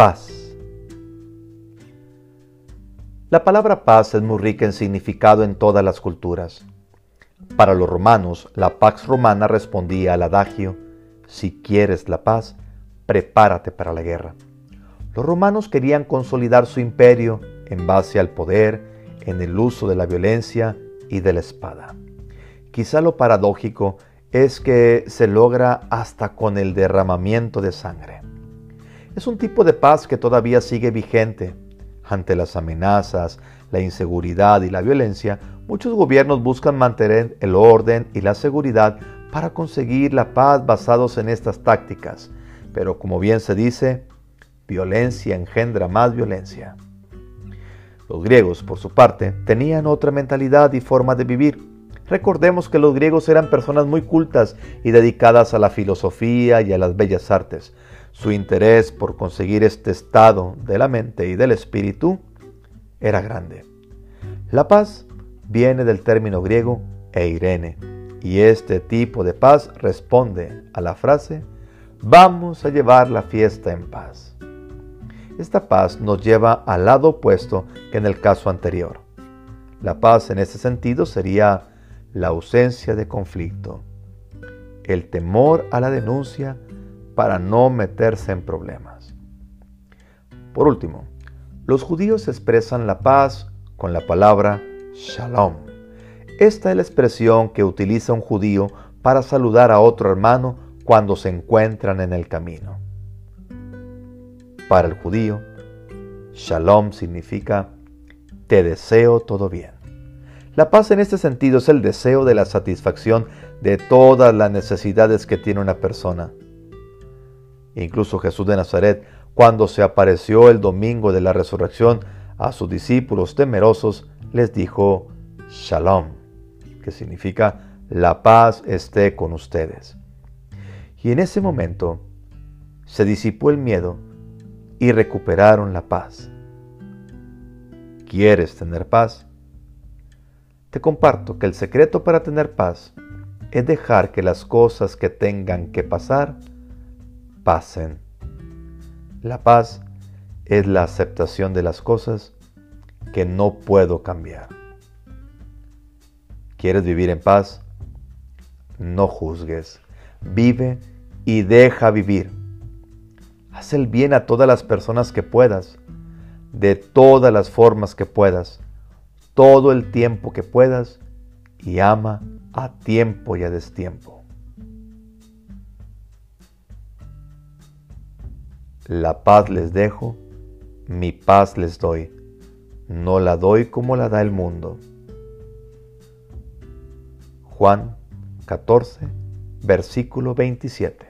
Paz. La palabra paz es muy rica en significado en todas las culturas. Para los romanos, la Pax Romana respondía al adagio, si quieres la paz, prepárate para la guerra. Los romanos querían consolidar su imperio en base al poder, en el uso de la violencia y de la espada. Quizá lo paradójico es que se logra hasta con el derramamiento de sangre. Es un tipo de paz que todavía sigue vigente. Ante las amenazas, la inseguridad y la violencia, muchos gobiernos buscan mantener el orden y la seguridad para conseguir la paz basados en estas tácticas. Pero como bien se dice, violencia engendra más violencia. Los griegos, por su parte, tenían otra mentalidad y forma de vivir. Recordemos que los griegos eran personas muy cultas y dedicadas a la filosofía y a las bellas artes. Su interés por conseguir este estado de la mente y del espíritu era grande. La paz viene del término griego eirene, y este tipo de paz responde a la frase, vamos a llevar la fiesta en paz. Esta paz nos lleva al lado opuesto que en el caso anterior. La paz en este sentido sería la ausencia de conflicto, el temor a la denuncia para no meterse en problemas. Por último, los judíos expresan la paz con la palabra shalom. Esta es la expresión que utiliza un judío para saludar a otro hermano cuando se encuentran en el camino. Para el judío, shalom significa te deseo todo bien. La paz en este sentido es el deseo de la satisfacción de todas las necesidades que tiene una persona. Incluso Jesús de Nazaret, cuando se apareció el domingo de la resurrección a sus discípulos temerosos, les dijo Shalom, que significa la paz esté con ustedes. Y en ese momento se disipó el miedo y recuperaron la paz. ¿Quieres tener paz? Te comparto que el secreto para tener paz es dejar que las cosas que tengan que pasar pasen. La paz es la aceptación de las cosas que no puedo cambiar. ¿Quieres vivir en paz? No juzgues. Vive y deja vivir. Haz el bien a todas las personas que puedas, de todas las formas que puedas todo el tiempo que puedas y ama a tiempo y a destiempo. La paz les dejo, mi paz les doy, no la doy como la da el mundo. Juan 14, versículo 27.